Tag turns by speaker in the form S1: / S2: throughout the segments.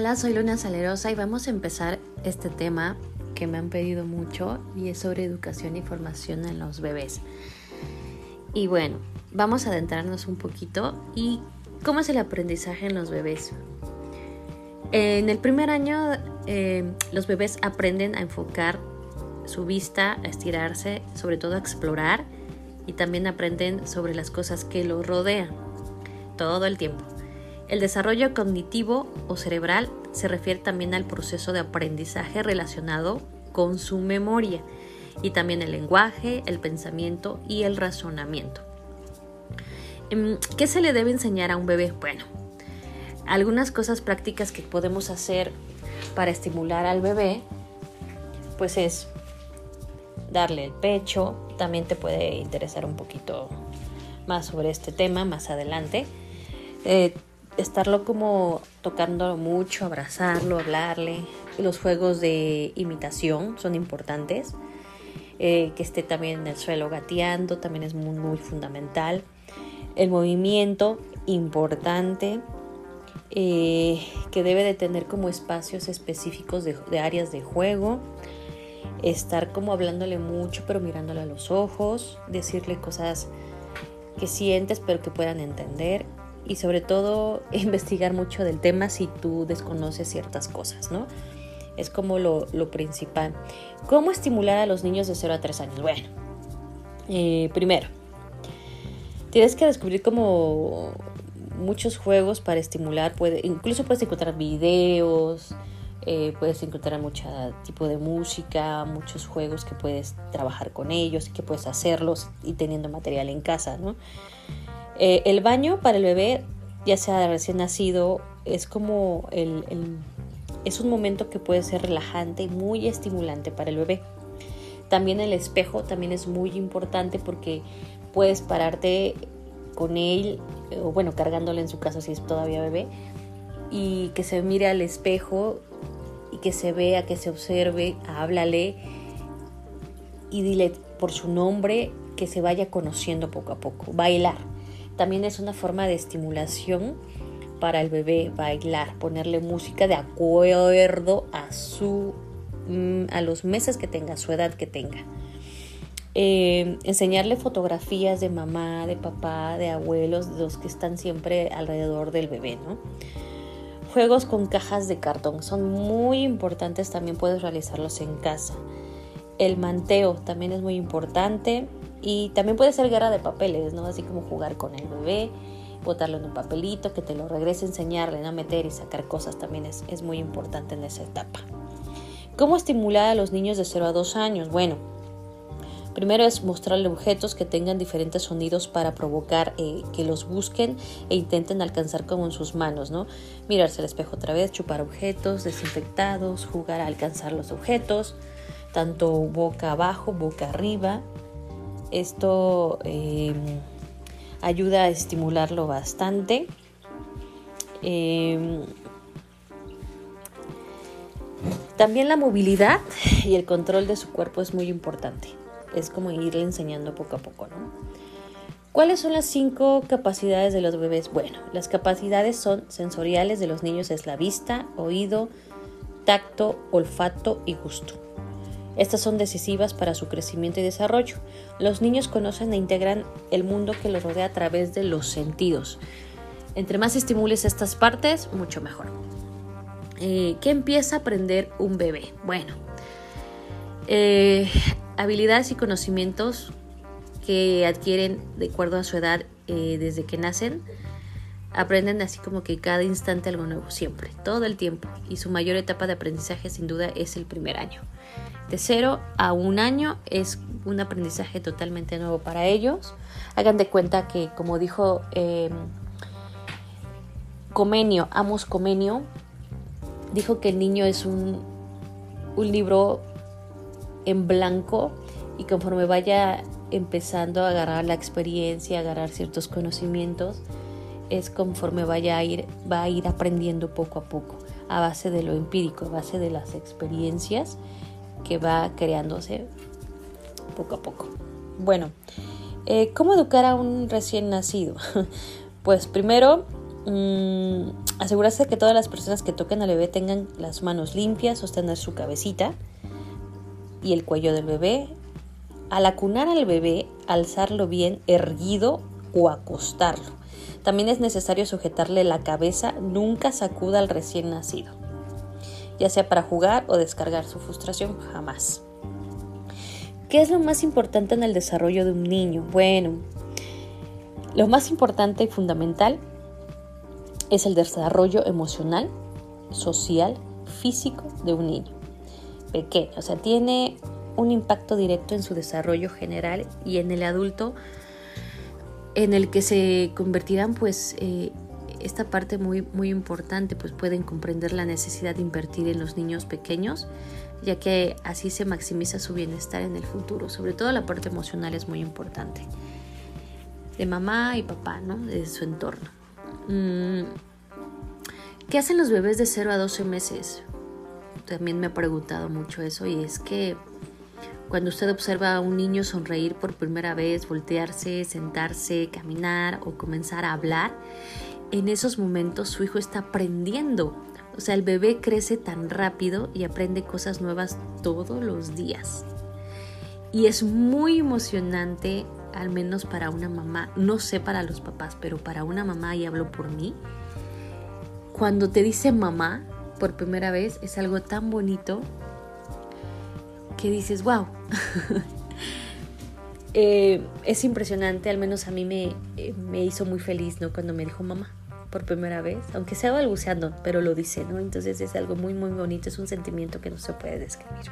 S1: Hola, soy Luna Salerosa y vamos a empezar este tema que me han pedido mucho y es sobre educación y formación en los bebés. Y bueno, vamos a adentrarnos un poquito y cómo es el aprendizaje en los bebés. En el primer año eh, los bebés aprenden a enfocar su vista, a estirarse, sobre todo a explorar y también aprenden sobre las cosas que los rodean todo el tiempo. El desarrollo cognitivo o cerebral se refiere también al proceso de aprendizaje relacionado con su memoria y también el lenguaje, el pensamiento y el razonamiento. Em, ¿Qué se le debe enseñar a un bebé? Bueno, algunas cosas prácticas que podemos hacer para estimular al bebé, pues es darle el pecho, también te puede interesar un poquito más sobre este tema más adelante. Eh, estarlo como tocando mucho, abrazarlo, hablarle. Los juegos de imitación son importantes. Eh, que esté también en el suelo gateando también es muy, muy fundamental. El movimiento importante eh, que debe de tener como espacios específicos de, de áreas de juego. Estar como hablándole mucho pero mirándole a los ojos. Decirle cosas que sientes pero que puedan entender y sobre todo investigar mucho del tema si tú desconoces ciertas cosas, ¿no? Es como lo, principal. ¿Cómo estimular a los niños de 0 a 3 años? Bueno, eh, primero, tienes que descubrir como muchos juegos para estimular, puede, incluso puedes encontrar videos, eh, puedes encontrar mucho tipo de música, muchos juegos que puedes trabajar con ellos y que puedes hacerlos y teniendo material en casa, ¿no? Eh, el baño para el bebé, ya sea recién nacido, es como el, es un momento que puede ser relajante y muy estimulante para el bebé. También el espejo también es muy importante porque puedes pararte con él, o bueno, cargándole en su casa si es todavía bebé, y que se mire al espejo y que se vea, que se observe, háblale y dile por su nombre que se vaya conociendo poco a poco. Bailar también es una forma de estimulación para el bebé bailar, ponerle música de acuerdo a su mm, a los meses que tenga, su edad que tenga. Eh, enseñarle fotografías de mamá, de papá, de abuelos, de los que están siempre alrededor del bebé, ¿no? Juegos con cajas de cartón son muy importantes, también puedes realizarlos en casa. El manteo también es muy importante. Y también puede ser guerra de papeles, ¿no? Así como jugar con el bebé, botarlo en un papelito, que te lo regrese, enseñarle, ¿no? Meter y sacar cosas también es, es muy importante en esa etapa. ¿Cómo estimular a los niños de 0 a 2 años? Bueno, Primero es mostrarle objetos que tengan diferentes sonidos para provocar eh, que los busquen e intenten alcanzar como en sus manos, ¿no? Mirarse al espejo otra vez, chupar objetos desinfectados, jugar a alcanzar los objetos, tanto boca abajo, boca arriba, esto em, ayuda a estimularlo bastante. Em, también la movilidad y el control de su cuerpo es muy importante. Es como irle enseñando poco a poco, ¿no? ¿Cuáles son las cinco capacidades de los bebés? Bueno, las capacidades son sensoriales de los niños es la vista, oído, tacto, olfato y gusto. Estas son decisivas para su crecimiento y desarrollo. Los niños conocen e integran el mundo que los rodea a través de los sentidos. Entre más estimules estas partes, mucho mejor. Eh, ¿Qué empieza a aprender un bebé? Bueno, eh, habilidades y conocimientos que adquieren de acuerdo a su edad eh, desde que nacen. Aprenden así como que cada instante algo nuevo, siempre, todo el tiempo. Y su mayor etapa de aprendizaje sin duda es el primer año. Cero a un año es un aprendizaje totalmente nuevo para ellos. Hagan de cuenta que, como dijo em, Comenio, Amos Comenio, dijo que el niño es un, un libro en blanco y conforme vaya empezando a agarrar la experiencia, a agarrar ciertos conocimientos, es conforme vaya a ir, va a ir aprendiendo poco a poco, a base de lo empírico, a base de las experiencias que va creándose poco a poco. Bueno, eh, ¿cómo educar a un recién nacido? pues primero mm, asegurarse que todas las personas que toquen al bebé tengan las manos limpias, sostener su cabecita y el cuello del bebé. Al acunar al bebé, alzarlo bien erguido o acostarlo. También es necesario sujetarle la cabeza, nunca sacuda al recién nacido, ya sea para jugar o descargar su frustración, jamás. ¿Qué es lo más importante en el desarrollo de un niño? Bueno, lo más importante y fundamental es el desarrollo emocional, social, físico de un niño pequeño. O sea, tiene un impacto directo en su desarrollo general y en el adulto en el que se convertirán pues eh, esta parte muy, muy importante pues pueden comprender la necesidad de invertir en los niños pequeños ya que así se maximiza su bienestar en el futuro sobre todo la parte emocional es muy importante de mamá y papá ¿no? de su entorno mm, ¿qué hacen los bebés de 0 a 12 meses? también me ha preguntado mucho eso y es que cuando usted observa a un niño sonreír por primera vez, voltearse, sentarse, caminar o comenzar a hablar, en esos momentos su hijo está aprendiendo. O sea, el bebé crece tan rápido y aprende cosas nuevas todos los días. Y es muy emocionante, al menos para una mamá, no sé para los papás, pero para una mamá, y hablo por mí, cuando te dice mamá por primera vez, es algo tan bonito que dices, wow. Eh, es impresionante, al menos a mí me, eh, me, hizo muy feliz, ¿no? Cuando me dijo mamá por primera vez, aunque sea balbuceando, pero lo dice, ¿no? Entonces es algo muy, muy bonito, es un sentimiento que no se puede describir.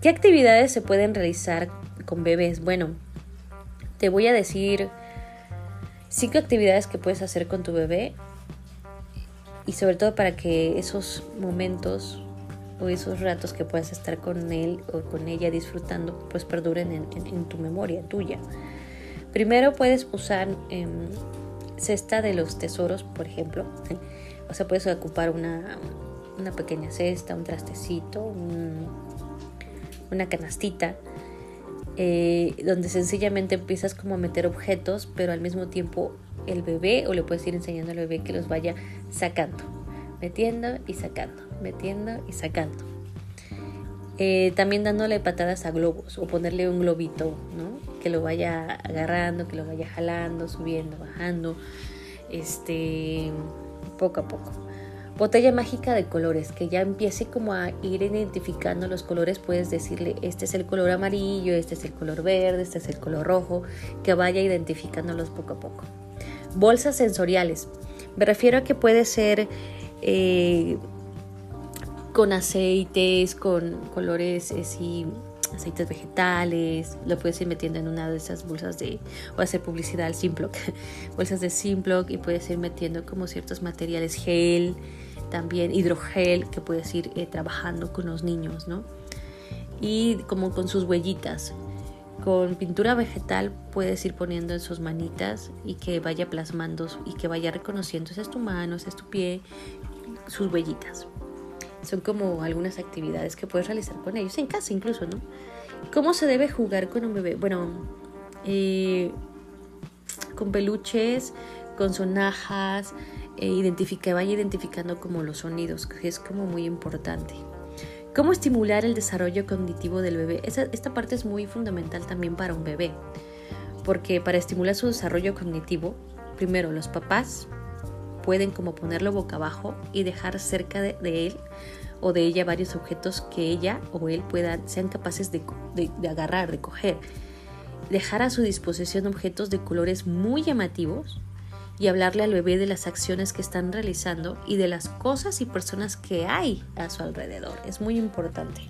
S1: ¿Qué actividades se pueden realizar con bebés? Bueno, te voy a decir cinco actividades que puedes hacer con tu bebé y sobre todo para que esos momentos o esos ratos que puedas estar con él o con ella disfrutando, pues perduren en, tu memoria tuya. Primero puedes usar em, cesta de los tesoros, por ejemplo. O sea, puedes ocupar una, una pequeña cesta, un trastecito, una canastita, eh, donde sencillamente empiezas como a meter objetos, pero al mismo tiempo el bebé, o le puedes ir enseñando al bebé que los vaya sacando, metiendo y sacando metiendo y sacando. Eh, también dándole patadas a globos o ponerle un globito, ¿no? Que lo vaya agarrando, que lo vaya jalando, subiendo, bajando, este, poco a poco. Botella mágica de colores, que ya empiece como a ir identificando los colores, puedes decirle, este es el color amarillo, este es el color verde, este es el color rojo, que vaya identificándolos poco a poco. Bolsas sensoriales, me refiero a que puede ser eh, con aceites, con colores así, aceites vegetales, lo puedes ir metiendo en una de esas bolsas de, o hacer publicidad al Simplock, bolsas de Simplock y puedes ir metiendo como ciertos materiales gel, también hidrogel que puedes ir eh, trabajando con los niños, ¿no? Y como con sus huellitas. Con pintura vegetal puedes ir poniendo en sus manitas y que vaya plasmando y que vaya reconociendo, esa es tu mano, ese es tu pie, sus huellitas. Son como algunas actividades que puedes realizar con ellos, en casa incluso, ¿no? ¿Cómo se debe jugar con un bebé? Bueno, eh, con peluches, con sonajas, eh, vaya identificando como los sonidos, que es como muy importante. ¿Cómo estimular el desarrollo cognitivo del bebé? esta parte es muy fundamental también para un bebé, porque para estimular su desarrollo cognitivo, primero los papás pueden como ponerlo boca abajo y dejar cerca de, él o de ella varios objetos que ella o él puedan, sean capaces de, de, agarrar, de coger. Dejar a su disposición objetos de colores muy llamativos y hablarle al bebé de las acciones que están realizando y de las cosas y personas que hay a su alrededor. Es muy importante.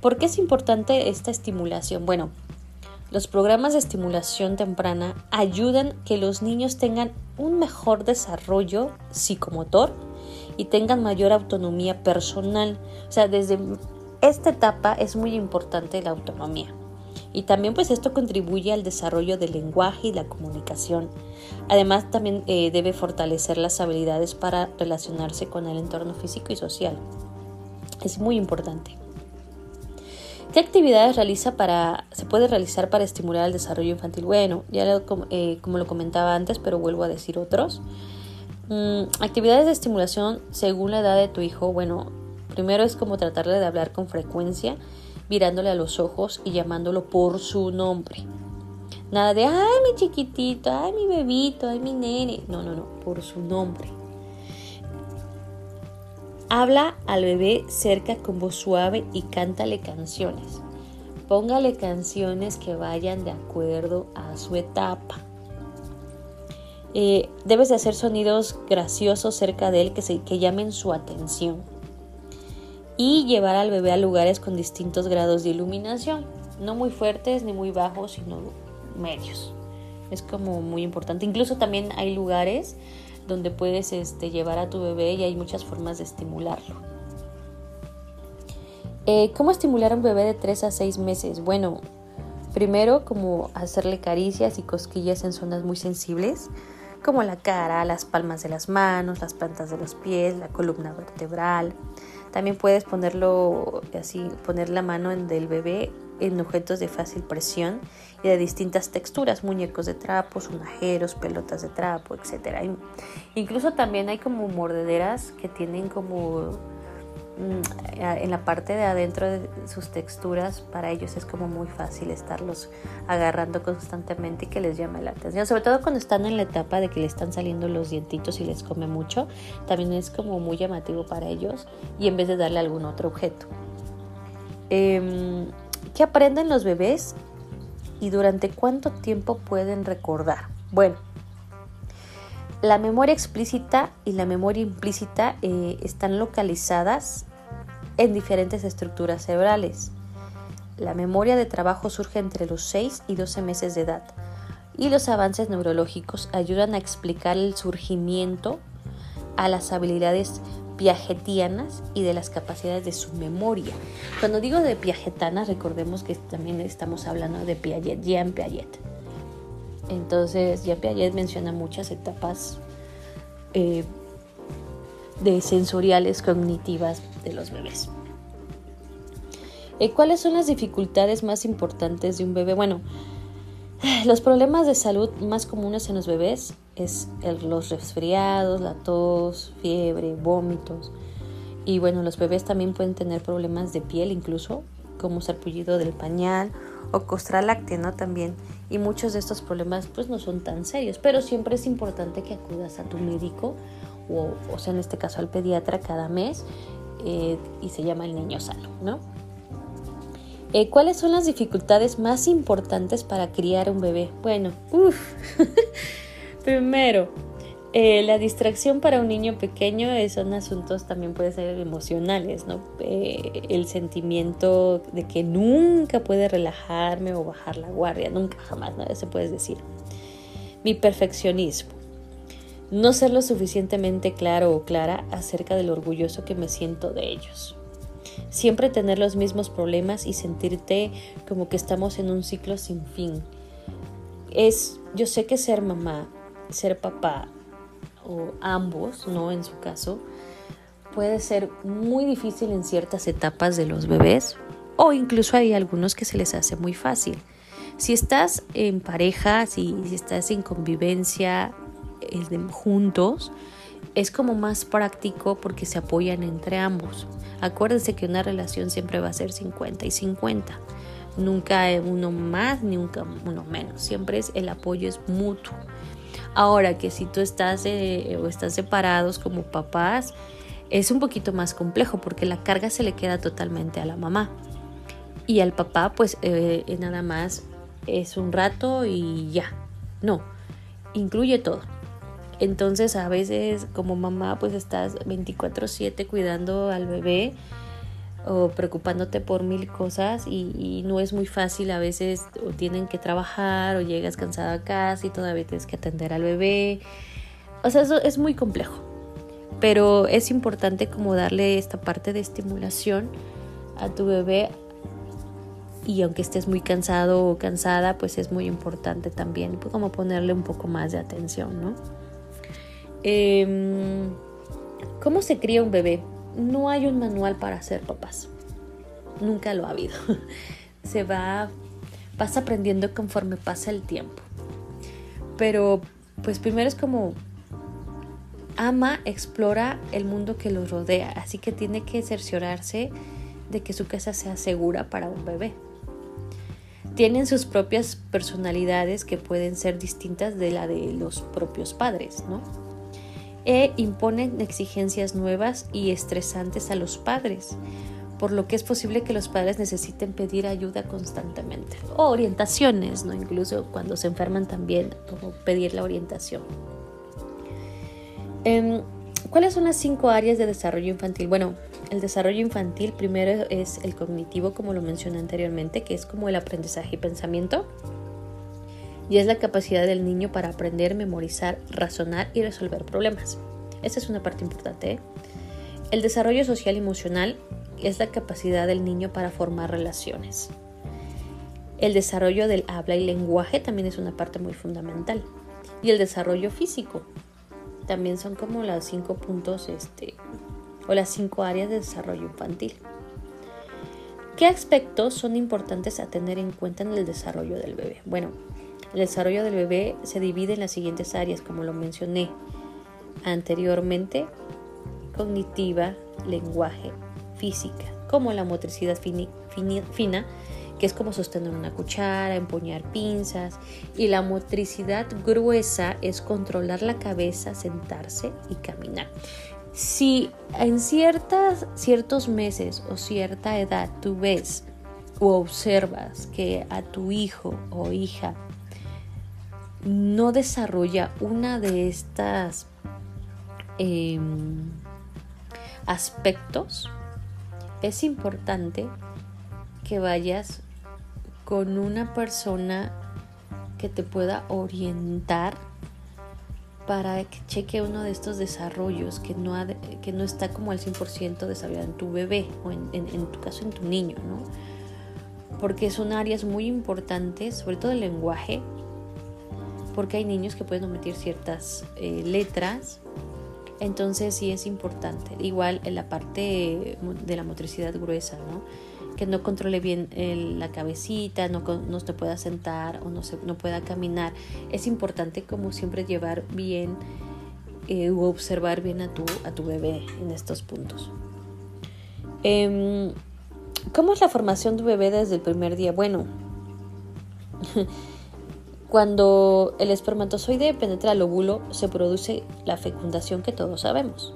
S1: ¿Por qué es importante esta estimulación? Bueno, los programas de estimulación temprana ayudan que los niños tengan un mejor desarrollo psicomotor y tengan mayor autonomía personal. O sea, desde esta etapa es muy importante la autonomía. Y también pues esto contribuye al desarrollo del lenguaje y la comunicación. Además también eh, debe fortalecer las habilidades para relacionarse con el entorno físico y social. Es muy importante. ¿Qué actividades realiza para, se puede realizar para estimular el desarrollo infantil? Bueno, ya eh, como lo comentaba antes, pero vuelvo a decir otros. Mm, actividades de estimulación según la edad de tu hijo. Bueno, primero es como tratarle de hablar con frecuencia, mirándole a los ojos y llamándolo por su nombre. Nada de, ay, mi chiquitito, ay, mi bebito, ay, mi nene. No, no, no, por su nombre. Habla al bebé cerca con voz suave y cántale canciones. Póngale canciones que vayan de acuerdo a su etapa. Eh, debes de hacer sonidos graciosos cerca de él que, se, que llamen su atención. Y llevar al bebé a lugares con distintos grados de iluminación. No muy fuertes ni muy bajos, sino medios. Es como muy importante. Incluso también hay lugares donde puedes este, llevar a tu bebé y hay muchas formas de estimularlo. Eh, ¿Cómo estimular a un bebé de 3 a 6 meses? Bueno, primero como hacerle caricias y cosquillas en zonas muy sensibles, como la cara, las palmas de las manos, las plantas de los pies, la columna vertebral. También puedes ponerlo así, poner la mano en del bebé en objetos de fácil presión y de distintas texturas, muñecos de trapo, sonajeros, pelotas de trapo, etc. Incluso también hay como mordederas que tienen como mm, en la parte de adentro de sus texturas, para ellos es como muy fácil estarlos agarrando constantemente y que les llame la atención. Sobre todo cuando están en la etapa de que le están saliendo los dientitos y les come mucho, también es como muy llamativo para ellos y en vez de darle algún otro objeto. Em, ¿Qué aprenden los bebés y durante cuánto tiempo pueden recordar? Bueno, la memoria explícita y la memoria implícita eh, están localizadas en diferentes estructuras cerebrales. La memoria de trabajo surge entre los 6 y 12 meses de edad y los avances neurológicos ayudan a explicar el surgimiento a las habilidades piagetianas y de las capacidades de su memoria. Cuando digo de piagetanas, recordemos que también estamos hablando de Piaget, Jean Piaget. Entonces, Jean Piaget menciona muchas etapas eh, de sensoriales cognitivas de los bebés. Eh, ¿Cuáles son las dificultades más importantes de un bebé? Bueno, los problemas de salud más comunes en los bebés es los resfriados, la tos, fiebre, vómitos. Y bueno, los bebés también pueden tener problemas de piel incluso, como sarpullido del pañal o costral láctea, ¿no? También. Y muchos de estos problemas pues no son tan serios, pero siempre es importante que acudas a tu médico o, o sea, en este caso al pediatra cada mes eh, y se llama el niño sano, ¿no? Eh, ¿Cuáles son las dificultades más importantes para criar un bebé? Bueno, uff, primero, eh, la distracción para un niño pequeño son asuntos también pueden ser emocionales, ¿no? Eh, el sentimiento de que nunca puede relajarme o bajar la guardia, nunca jamás, ¿no? Eso puedes decir. Mi perfeccionismo. No ser lo suficientemente claro o clara acerca del orgulloso que me siento de ellos siempre tener los mismos problemas y sentirte como que estamos en un ciclo sin fin. Es, yo sé que ser mamá, ser papá o ambos, ¿no? En su caso, puede ser muy difícil en ciertas etapas de los bebés o incluso hay algunos que se les hace muy fácil. Si estás en pareja, si, si estás en convivencia juntos, es como más práctico porque se apoyan entre ambos. Acuérdense que una relación siempre va a ser 50 y 50. Nunca uno más ni nunca uno menos. Siempre es el apoyo es mutuo. Ahora que si tú estás eh, o estás separados como papás, es un poquito más complejo porque la carga se le queda totalmente a la mamá. Y al papá, pues eh, nada más es un rato y ya. No, incluye todo. Entonces a veces como mamá pues estás 24/7 cuidando al bebé o preocupándote por mil cosas y, no es muy fácil a veces o tienen que trabajar o llegas cansada a casa y todavía tienes que atender al bebé. O sea, eso es muy complejo. Pero es importante como darle esta parte de estimulación a tu bebé y aunque estés muy cansado o cansada, pues es muy importante también como ponerle un poco más de atención, ¿no? Em, ¿Cómo se cría un bebé? No hay un manual para ser papás. nunca lo ha habido. Se va, vas aprendiendo conforme pasa el tiempo. Pero pues primero es como ama, explora el mundo que los rodea, así que tiene que cerciorarse de que su casa sea segura para un bebé. Tienen sus propias personalidades que pueden ser distintas de la de los propios padres, ¿no? E imponen exigencias nuevas y estresantes a los padres, por lo que es posible que los padres necesiten pedir ayuda constantemente o orientaciones, ¿no? Incluso cuando se enferman también, como pedir la orientación. Em, ¿Cuáles son las cinco áreas de desarrollo infantil? Bueno, el desarrollo infantil primero es el cognitivo, como lo mencioné anteriormente, que es como el aprendizaje y pensamiento. Y es la capacidad del niño para aprender, memorizar, razonar y resolver problemas. Esa es una parte importante. ¿eh? El desarrollo social y emocional es la capacidad del niño para formar relaciones. El desarrollo del habla y lenguaje también es una parte muy fundamental. Y el desarrollo físico, también son como los cinco puntos este, o las cinco áreas de desarrollo infantil. ¿Qué aspectos son importantes a tener en cuenta en el desarrollo del bebé? Bueno, el desarrollo del bebé se divide en las siguientes áreas, como lo mencioné anteriormente, cognitiva, lenguaje, física, como la motricidad fina, que es como sostener una cuchara, empuñar pinzas, y la motricidad gruesa es controlar la cabeza, sentarse y caminar. Si en ciertas, ciertos meses o cierta edad tú ves o observas que a tu hijo o hija no desarrolla una de estas em, aspectos, es importante que vayas con una persona que te pueda orientar para que cheque uno de estos desarrollos que no, que no está como al 100% desarrollado en tu bebé o en, tu caso en tu niño, ¿no? Porque son áreas muy importantes, sobre todo el lenguaje, porque hay niños que pueden omitir ciertas eh, letras, entonces sí es importante. Igual en la parte de la motricidad gruesa, ¿no? que no controle bien la cabecita, no, no se pueda sentar o no, se, no pueda caminar. Es importante como siempre llevar bien eh, o observar bien a tu, a tu bebé en estos puntos. Em, ¿Cómo es la formación de tu bebé desde el primer día? Bueno, cuando el espermatozoide penetra el óvulo se produce la fecundación que todos sabemos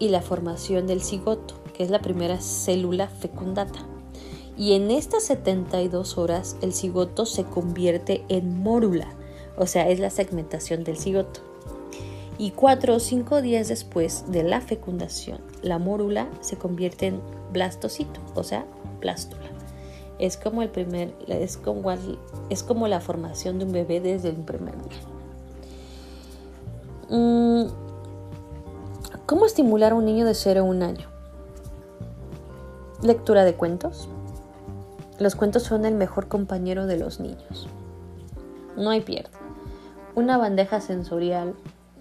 S1: y la formación del cigoto, que es la primera célula fecundata y en estas 72 horas el cigoto se convierte en mórula, o sea, es la segmentación del cigoto. Y cuatro o cinco días después de la fecundación, la mórula se convierte en blastocito, o sea, plástula. Es como el primer, es como, es como la formación de un bebé desde el primer día. Mm, ¿Cómo estimular a un niño de 0 a un año? Lectura de cuentos, los cuentos son el mejor compañero de los niños. No hay pierde. Una bandeja sensorial,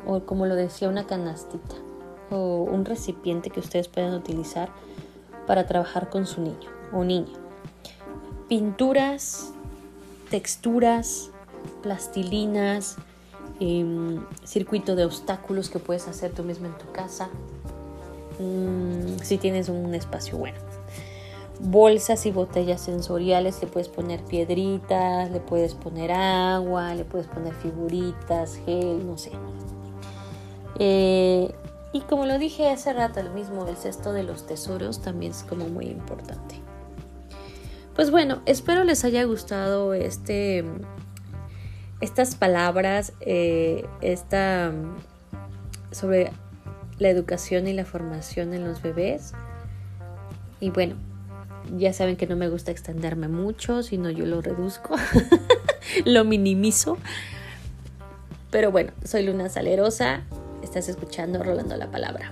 S1: o como lo decía, una canastita, o un recipiente que ustedes puedan utilizar para trabajar con su niño o niña. Pinturas, texturas, plastilinas, em, circuito de obstáculos que puedes hacer tú mismo en tu casa, mm, si tienes un espacio bueno bolsas y botellas sensoriales, le puedes poner piedritas, le puedes poner agua, le puedes poner figuritas, gel, no sé. Eh, y como lo dije hace rato, el mismo, el cesto de los tesoros también es como muy importante. Pues bueno, espero les haya gustado este, estas palabras, eh, esta sobre la educación y la formación en los bebés. Y bueno, ya saben que no me gusta extenderme mucho, sino yo lo reduzco, lo minimizo. Pero bueno, soy Luna Salerosa, estás escuchando Rolando la Palabra.